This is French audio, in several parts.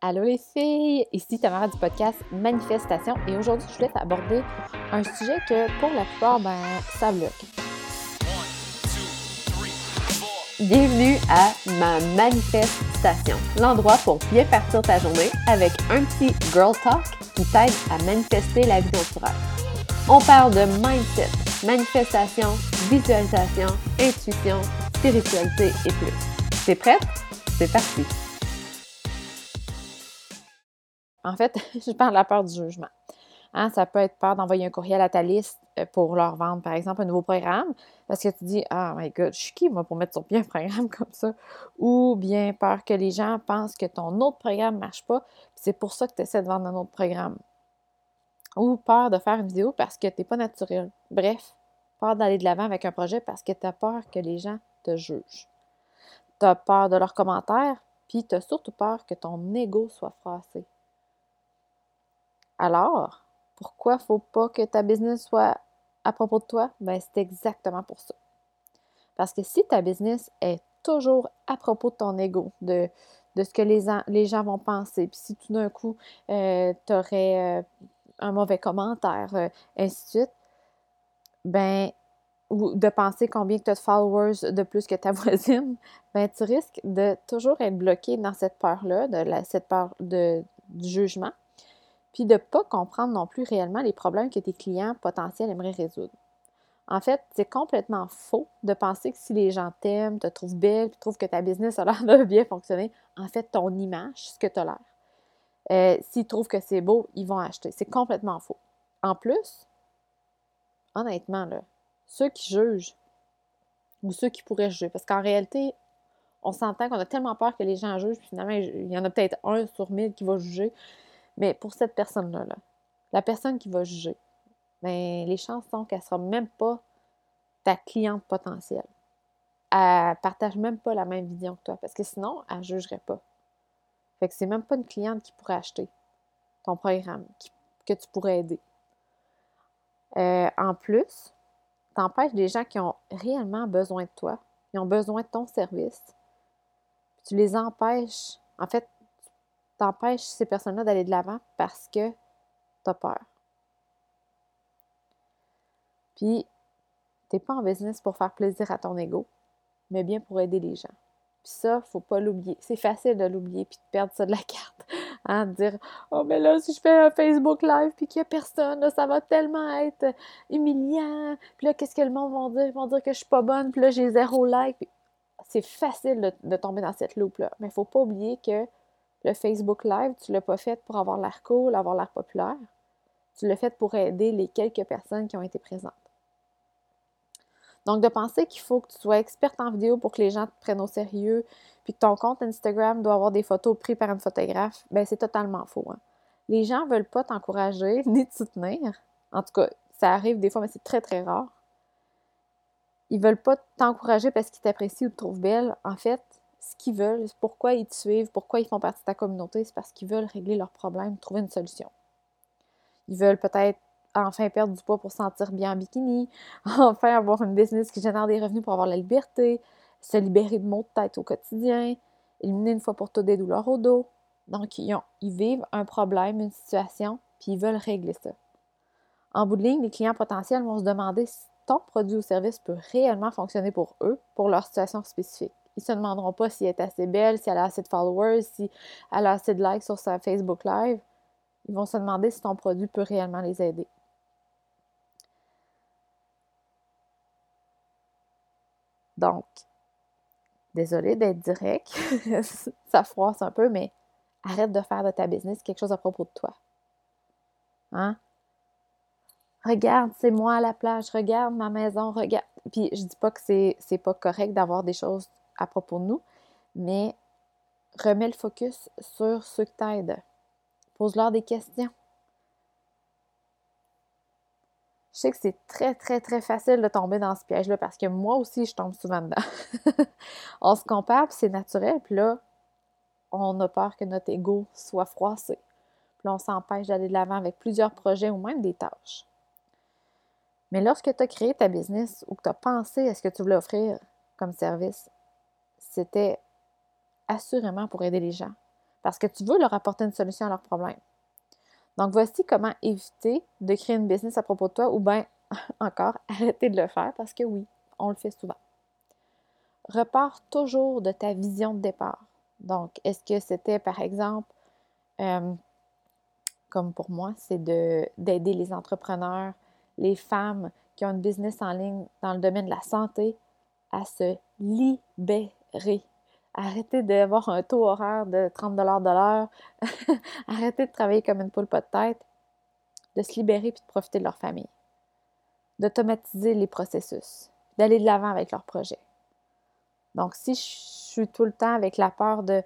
Allô les filles, ici Tamara du podcast Manifestation et aujourd'hui je voulais aborder un sujet que pour la plupart, ben, ça bloque. Bienvenue à ma manifestation, l'endroit pour bien partir ta journée avec un petit girl talk qui t'aide à manifester la vie tu On parle de mindset, manifestation, visualisation, intuition, spiritualité et plus. T'es prête? C'est parti! En fait, je parle de la peur du jugement. Hein, ça peut être peur d'envoyer un courriel à ta liste euh, pour leur vendre, par exemple, un nouveau programme, parce que tu dis Ah, oh my God, je suis qui, moi, pour mettre sur pied un programme comme ça? Ou bien peur que les gens pensent que ton autre programme ne marche pas, c'est pour ça que tu essaies de vendre un autre programme. Ou peur de faire une vidéo parce que tu n'es pas naturel. Bref, peur d'aller de l'avant avec un projet parce que tu as peur que les gens te jugent. Tu as peur de leurs commentaires, puis tu as surtout peur que ton ego soit froissé. Alors, pourquoi faut pas que ta business soit à propos de toi? Ben, c'est exactement pour ça. Parce que si ta business est toujours à propos de ton ego, de, ce que les, gens vont penser, puis si tout d'un coup, euh, tu aurais euh, un mauvais commentaire, euh, ainsi de suite, ben, ou de penser combien tu as de followers de plus que ta voisine, ben, tu risques de toujours être bloqué dans cette peur-là, de cette peur de, du jugement, puis de ne pas comprendre non plus réellement les problèmes que tes clients potentiels aimeraient résoudre. En fait, c'est complètement faux de penser que si les gens t'aiment, te trouvent belle, puis trouvent que ta business a l'air de bien fonctionner, en fait, ton image, ce que tu as l'air. Euh, s'ils trouvent que c'est beau, ils vont acheter. C'est complètement faux. En plus, honnêtement, là, ceux qui jugent, ou ceux qui pourraient juger, parce qu'en réalité, on s'entend qu'on a tellement peur que les gens jugent, puis finalement, il y en a peut-être un sur mille qui va juger. Mais pour cette personne-là, la personne qui va juger, ben, les chances sont qu'elle ne sera même pas ta cliente potentielle. Elle ne partage même pas la même vision que toi, parce que sinon, elle ne jugerait pas. Fait que c'est même pas une cliente qui pourrait acheter ton programme, que tu pourrais aider. Euh, en plus, tu empêches des gens qui ont réellement besoin de toi, qui ont besoin de ton service. tu les empêches, en fait, t'empêches ces personnes-là d'aller de l'avant parce que tu as peur. Puis, t'es pas en business pour faire plaisir à ton ego, mais bien pour aider les gens. Puis ça, faut pas l'oublier. C'est facile de l'oublier puis de perdre ça de la carte. Hein, de dire Oh, mais là, si je fais un Facebook Live puis qu'il n'y a personne, là, ça va tellement être humiliant. Puis là, qu'est-ce que le monde va dire? Ils vont dire que je suis pas bonne, puis là, j'ai zéro like. C'est facile de, de, tomber dans cette loupe-là. Mais il faut pas oublier que le Facebook Live, tu ne l'as pas fait pour avoir l'air cool, avoir l'air populaire. Tu l'as fait pour aider les quelques personnes qui ont été présentes. Donc, de penser qu'il faut que tu sois experte en vidéo pour que les gens te prennent au sérieux, puis que ton compte Instagram doit avoir des photos prises par un photographe, ben c'est totalement faux. Hein. Les gens ne veulent pas t'encourager ni te soutenir. En tout cas, ça arrive des fois, mais c'est très, très rare. Ils ne veulent pas t'encourager parce qu'ils t'apprécient ou te trouvent belle. En fait, ce qu'ils veulent, pourquoi ils te suivent, pourquoi ils font partie de ta communauté, c'est parce qu'ils veulent régler leurs problèmes, trouver une solution. Ils veulent peut-être enfin perdre du poids pour se sentir bien en bikini, enfin avoir une business qui génère des revenus pour avoir la liberté, se libérer de maux de tête au quotidien, éliminer une fois pour toutes des douleurs au dos. Donc, ils, ils vivent un problème, une situation, puis ils veulent régler ça. En bout de ligne, les clients potentiels vont se demander si ton produit ou service peut réellement fonctionner pour eux, pour leur situation spécifique. Ils se demanderont pas si elle est assez belle, si elle a assez de followers, si elle a assez de likes sur sa Facebook Live. Ils vont se demander si ton produit peut réellement les aider. Donc, désolé d'être direct, ça froisse un peu, mais arrête de faire de ta business quelque chose à propos de toi. Hein? Regarde, c'est moi à la plage, regarde ma maison, regarde. Puis je dis pas que c'est, c'est pas correct d'avoir des choses à propos de nous, mais remets le focus sur ceux qui t'aident. Pose-leur des questions. Je sais que c'est très, très, très facile de tomber dans ce piège-là parce que moi aussi, je tombe souvent dedans. on se compare, puis c'est naturel, puis là, on a peur que notre ego soit froissé. Puis on s'empêche d'aller de l'avant avec plusieurs projets ou même des tâches. Mais lorsque tu as créé ta business ou que tu as pensé à ce que tu voulais offrir comme service, c'était assurément pour aider les gens. parce que tu veux leur apporter une solution à leurs problèmes. Donc, voici comment éviter de créer une business à propos de toi ou bien, encore, arrêter de le faire parce que oui, on le fait souvent. Repars toujours de ta vision de départ. Donc, est-ce que c'était, par exemple, euh, comme pour moi, c'est d'aider les entrepreneurs, les femmes qui ont une business en ligne dans le domaine de la santé à se libérer. Arrêtez d'avoir un taux horaire de 30 de l'heure. Arrêtez de travailler comme une poule pas de tête. De se libérer puis de profiter de leur famille. D'automatiser les processus. D'aller de l'avant avec leurs projets. Donc, si je suis tout le temps avec la peur de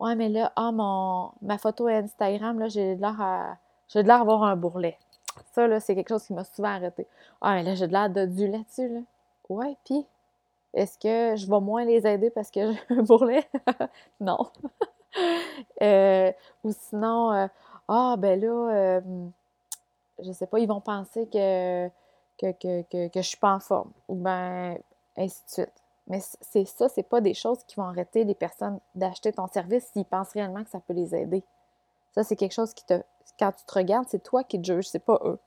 Ouais, mais là, ah, ma photo Instagram, là, j'ai l'air à. J'ai l'air d'avoir un bourrelet. Ça, là, c'est quelque chose qui m'a souvent arrêté. Ah, mais là, j'ai de l'air de du là-dessus, là. Ouais, puis, est-ce que je vais moins les aider parce que j'ai un non. Euh, ou sinon, euh, ah, ben là, euh, je sais pas, ils vont penser que, que, que, suis pas en forme. Ou ben, ainsi de suite. Mais c'est ça, c'est pas des choses qui vont arrêter les personnes d'acheter ton service s'ils pensent réellement que ça peut les aider. Ça, c'est quelque chose qui te. Quand tu te regardes, c'est toi qui te juges, c'est pas eux.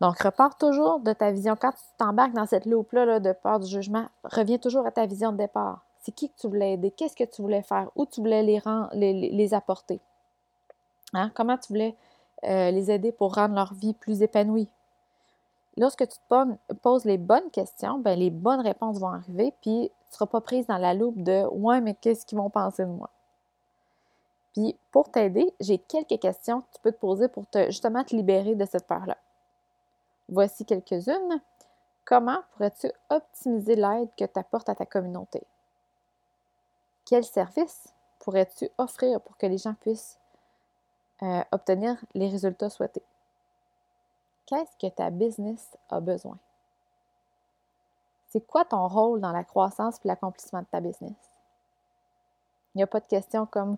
Donc, repars toujours de ta vision. Quand tu t'embarques dans cette loupe-là de peur du jugement, reviens toujours à ta vision de départ. C'est qui que tu voulais aider? Qu'est-ce que tu voulais faire? Où tu voulais les, les, apporter? Hein? Comment tu voulais euh, les aider pour rendre leur vie plus épanouie, lorsque tu te poses les bonnes questions, ben, les bonnes réponses vont arriver, puis tu ne seras pas prise dans la loupe de Ouais, mais qu'est-ce qu'ils vont penser de moi? Puis pour t'aider, j'ai quelques questions que tu peux te poser pour te, justement te libérer de cette peur-là. Voici quelques-unes. Comment pourrais-tu optimiser l'aide que tu apportes à ta communauté? Quel service pourrais-tu offrir pour que les gens puissent euh, obtenir les résultats souhaités? qu'est-ce que ta business a besoin? C'est quoi ton rôle dans la croissance et l'accomplissement de ta business? Il n'y a pas de question comme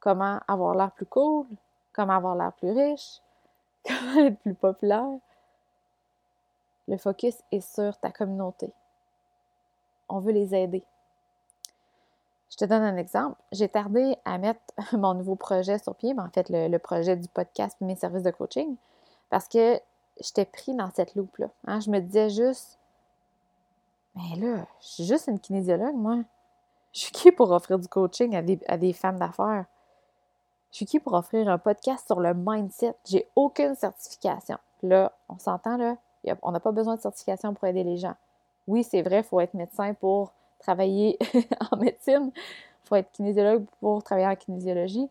comment avoir l'air plus cool, comment avoir l'air plus riche, comment être plus populaire. Le focus est sur ta communauté. On veut les aider. Je te donne un exemple. J'ai tardé à mettre mon nouveau projet sur pied, mais en fait le, projet du podcast mes services de coaching, parce que j'étais pris dans cette loupe-là. Hein. Je me disais juste, mais là, je suis juste une kinésiologue, moi. Je suis qui pour offrir du coaching à des, à des femmes d'affaires? Je suis qui pour offrir un podcast sur le mindset? J'ai aucune certification. Là, on s'entend, là, on n'a pas besoin de certification pour aider les gens. Oui, c'est vrai, il faut être médecin pour travailler en médecine. Il faut être kinésiologue pour travailler en kinésiologie.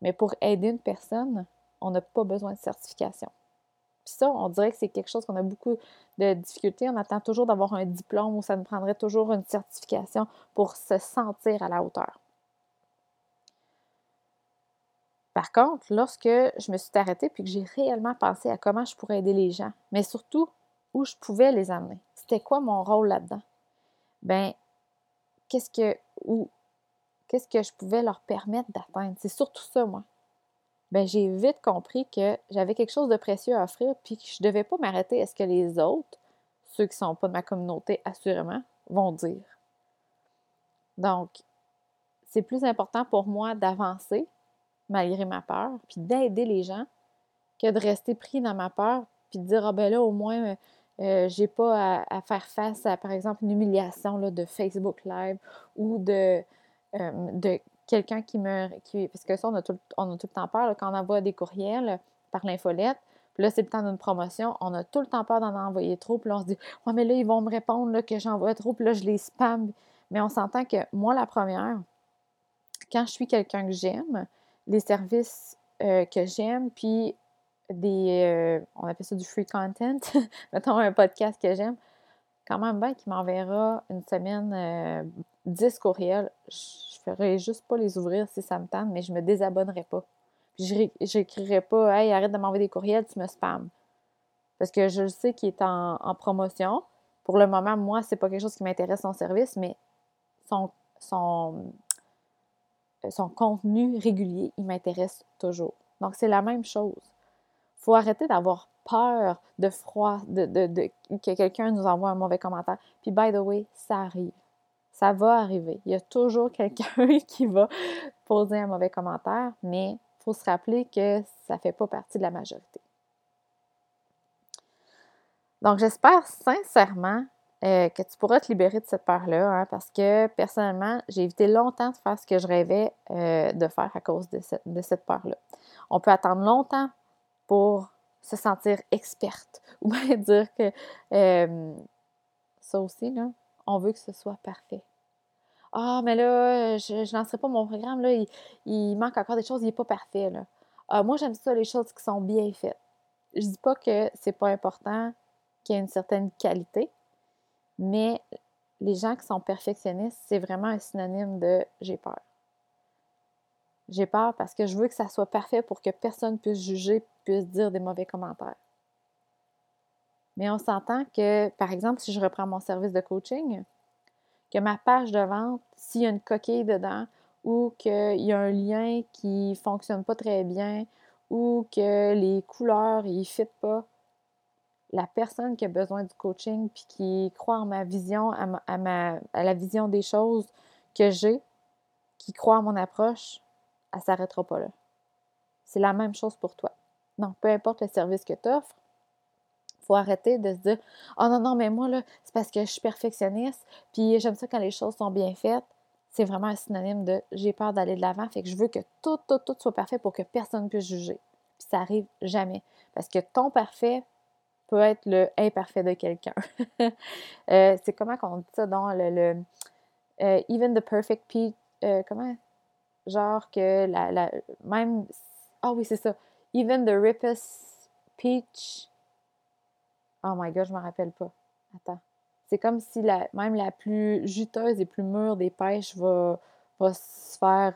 Mais pour aider une personne, on n'a pas besoin de certification. Puis ça, on dirait que c'est quelque chose qu'on a beaucoup de difficultés. On attend toujours d'avoir un diplôme ou ça nous prendrait toujours une certification pour se sentir à la hauteur. Par contre, lorsque je me suis arrêtée puis que j'ai réellement pensé à comment je pourrais aider les gens, mais surtout où je pouvais les amener, c'était quoi mon rôle là-dedans? Ben, qu'est-ce que, je pouvais leur permettre d'atteindre? C'est surtout ça, moi ben j'ai vite compris que j'avais quelque chose de précieux à offrir, puis que je ne devais pas m'arrêter à ce que les autres, ceux qui ne sont pas de ma communauté, assurément, vont dire. Donc, c'est plus important pour moi d'avancer malgré ma peur, puis d'aider les gens, que de rester pris dans ma peur, puis de dire, ah ben là, au moins, euh, j'ai pas à, faire face à, par exemple, une humiliation là, de Facebook Live ou de, euh, de quelqu'un qui me. Qui, parce que ça, on a tout, on a tout le temps peur quand on envoie des courriels par l'infolette. Puis là, c'est le temps d'une promotion. On a tout le temps peur d'en envoyer trop. Puis là, on se dit Ouais, mais là, ils vont me répondre que j'envoie trop. Puis là, je les spam. Mais on s'entend que moi, la première, quand je suis quelqu'un que j'aime, les services euh, que j'aime, puis des. Euh, on appelle ça du free content, mettons un podcast que j'aime, quand même bien qu'il m'enverra une semaine 10 euh, courriels. Je ferais juste pas les ouvrir si ça me tente, mais je me désabonnerai pas. Puis je n'écrirai pas Hey, arrête de m'envoyer des courriels, tu me spams. Parce que je sais qu'il est en, promotion. Pour le moment, moi, c'est pas quelque chose qui m'intéresse son service, mais son, son, son contenu régulier, il m'intéresse toujours. Donc, c'est la même chose. Il faut arrêter d'avoir peur de froid, de que quelqu'un nous envoie un mauvais commentaire. Puis, by the way, ça arrive Ça va arriver. Il y a toujours quelqu'un qui va poser un mauvais commentaire, mais il faut se rappeler que ça ne fait pas partie de la majorité. Donc, j'espère sincèrement euh, que tu pourras te libérer de cette peur-là, hein, parce que personnellement, j'ai évité longtemps de faire ce que je rêvais euh, de faire à cause de cette, de cette peur-là. On peut attendre longtemps pour se sentir experte ou bien dire que ça aussi, là, on veut que ce soit parfait. Ah, mais là, je ne lancerai pas mon programme, là, il, manque encore des choses, il n'est pas parfait. Là. Ah, moi, j'aime ça, les choses qui sont bien faites. Je dis pas que c'est pas important qu'il y ait une certaine qualité, mais les gens qui sont perfectionnistes, c'est vraiment un synonyme de j'ai peur. J'ai peur parce que je veux que ça soit parfait pour que personne puisse juger, puisse dire des mauvais commentaires. Mais on s'entend que, par exemple, si je reprends mon service de coaching, que ma page de vente, s'il y a une coquille dedans ou qu'il y a un lien qui ne fonctionne pas très bien ou que les couleurs ne fitent pas, la personne qui a besoin du coaching puis qui croit en ma vision, à, la vision des choses que j'ai, qui croit en mon approche, elle ne s'arrêtera pas là. C'est la même chose pour toi. Donc, peu importe le service que tu offres, il faut arrêter de se dire Oh non, non, mais moi, là, c'est parce que je suis perfectionniste, puis j'aime ça quand les choses sont bien faites. C'est vraiment un synonyme de j'ai peur d'aller de l'avant, fait que je veux que tout, tout, tout soit parfait pour que personne ne puisse juger. Puis ça arrive jamais. Parce que ton parfait peut être le imparfait de quelqu'un. Euh, c'est comment qu'on dit ça dans le, euh, even the perfect peach, euh, comment? Genre que la, la même, ah oui, c'est ça, even the ripest peach, oh my god, je me rappelle pas. Attends. C'est comme si la, même la plus juteuse et plus mûre des pêches va, va se faire,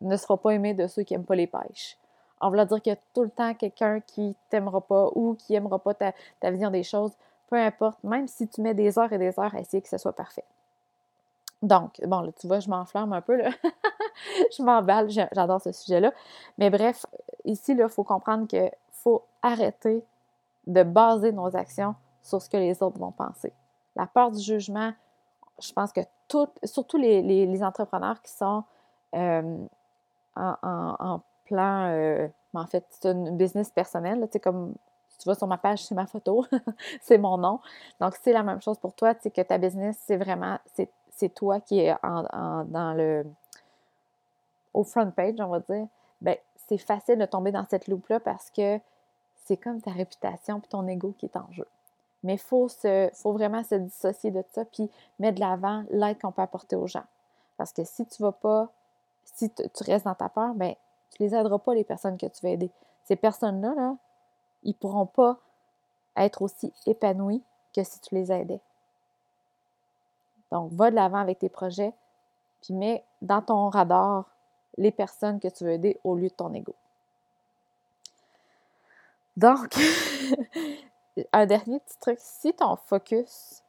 ne sera pas aimée de ceux qui n'aiment pas les pêches en voulant dire qu'il y a tout le temps quelqu'un qui t'aimera pas ou qui aimera pas ta, vision des choses, peu importe, même si tu mets des heures et des heures à essayer que ce soit parfait. Donc, bon, là, tu vois, je m'enflamme un peu, là. je m'emballe, j'adore ce sujet-là. Mais bref, ici, il faut comprendre qu'il faut arrêter de baser nos actions sur ce que les autres vont penser. La peur du jugement, je pense que toutes, surtout les, entrepreneurs qui sont euh, en, plan, euh, en fait, c'est un business personnel. Tu sais, comme tu vas sur ma page, c'est ma photo, c'est mon nom. Donc, c'est la même chose pour toi, tu sais, que ta business, c'est vraiment, c'est toi qui es en, dans le, au front page, on va dire. Ben, c'est facile de tomber dans cette loupe-là parce que c'est comme ta réputation puis ton ego qui est en jeu. Mais il faut, faut vraiment se dissocier de ça puis mettre de l'avant l'aide qu'on peut apporter aux gens. Parce que si tu vas pas, si tu restes dans ta peur, ben tu les aideras pas, les personnes que tu veux aider. Ces personnes-là, là, ils pourront pas être aussi épanouies que si tu les aidais. Donc, va de l'avant avec tes projets, puis mets dans ton radar les personnes que tu veux aider au lieu de ton ego. Donc, un dernier petit truc, si ton focus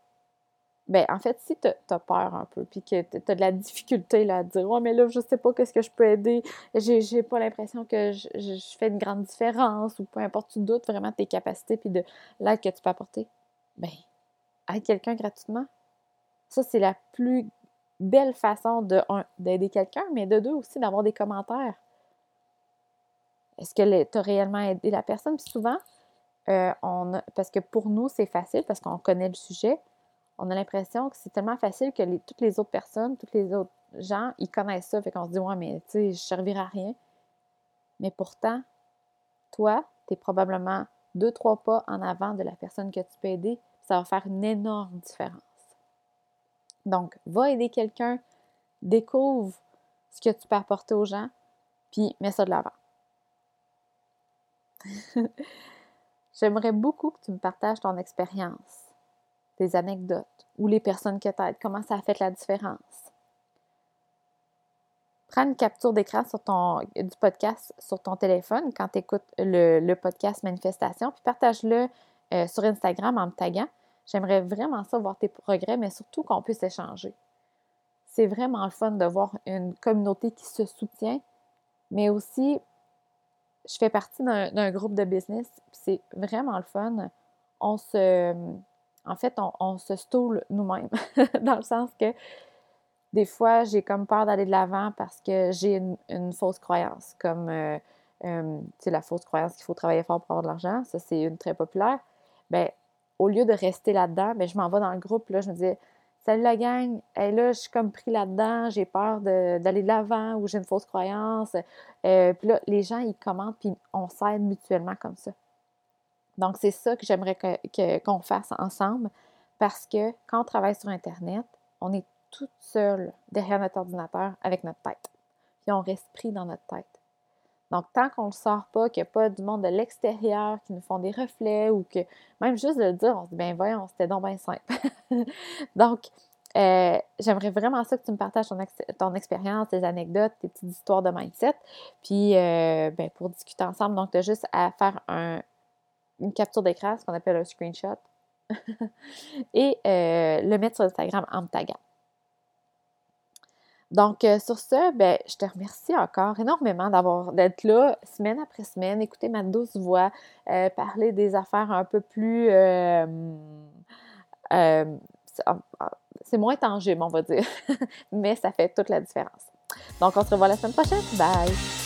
ben, en fait, si tu as, peur un peu, puis que tu as de la difficulté là, à dire Ouais, mais là, je sais pas qu'est-ce que je peux aider, j'ai pas l'impression que je, fais une grande différence, ou peu importe, tu doutes vraiment de tes capacités, puis de l'aide que tu peux apporter, ben, aide quelqu'un gratuitement. Ça, c'est la plus belle façon de, d'aider quelqu'un, mais de deux aussi, d'avoir des commentaires. Est-ce que tu as réellement aidé la personne? Puis souvent, euh, on parce que pour nous, c'est facile, parce qu'on connaît le sujet on a l'impression que c'est tellement facile que toutes les autres personnes, tous les autres gens, ils connaissent ça. Fait qu'on se dit, ouais, mais tu sais, je servirai à rien. Mais pourtant, toi, tu es probablement deux, trois pas en avant de la personne que tu peux aider. Ça va faire une énorme différence. Donc, va aider quelqu'un, découvre ce que tu peux apporter aux gens, puis mets ça de l'avant. J'aimerais beaucoup que tu me partages ton expérience des anecdotes ou les personnes que tu aides, comment ça a fait la différence? Prends une capture d'écran sur ton, du podcast sur ton téléphone quand tu écoutes le, podcast Manifestation, puis partage-le euh, sur Instagram en me taguant. J'aimerais vraiment ça voir tes progrès, mais surtout qu'on puisse échanger. C'est vraiment le fun de voir une communauté qui se soutient, mais aussi, je fais partie d'un groupe de business, c'est vraiment le fun. On se, en fait, on, se stoule nous-mêmes, dans le sens que des fois, j'ai comme peur d'aller de l'avant parce que j'ai une, fausse croyance, comme euh, euh la fausse croyance qu'il faut travailler fort pour avoir de l'argent. Ça, c'est une très populaire. Bien, au lieu de rester là-dedans, bien, je m'en vais dans le groupe, là, je me dis Salut la gang, et là, je suis comme pris là-dedans, j'ai peur d'aller de l'avant ou j'ai une fausse croyance. Euh, puis là, les gens, ils commentent, puis on s'aide mutuellement comme ça. Donc, c'est ça que j'aimerais qu'on fasse ensemble parce que quand on travaille sur Internet, on est toute seule derrière notre ordinateur avec notre tête. Puis on reste pris dans notre tête. Donc, tant qu'on ne le sort pas, qu'il n'y a pas du monde de l'extérieur qui nous font des reflets ou que même juste de le dire, on se dit, ben voyons, c'était donc bien simple. Donc, euh, j'aimerais vraiment ça que tu me partages ton, expérience, tes anecdotes, tes petites histoires de mindset. Puis, euh, ben, pour discuter ensemble, donc, tu as juste à faire une capture d'écran, ce qu'on appelle un screenshot, et euh, le mettre sur Instagram en me. Donc, euh, sur ce, ben, je te remercie encore énormément d'avoir d'être là semaine après semaine, écouter ma douce voix, euh, parler des affaires un peu plus. C'est moins tangible, on va dire, mais ça fait toute la différence. Donc, on se revoit la semaine prochaine. Bye!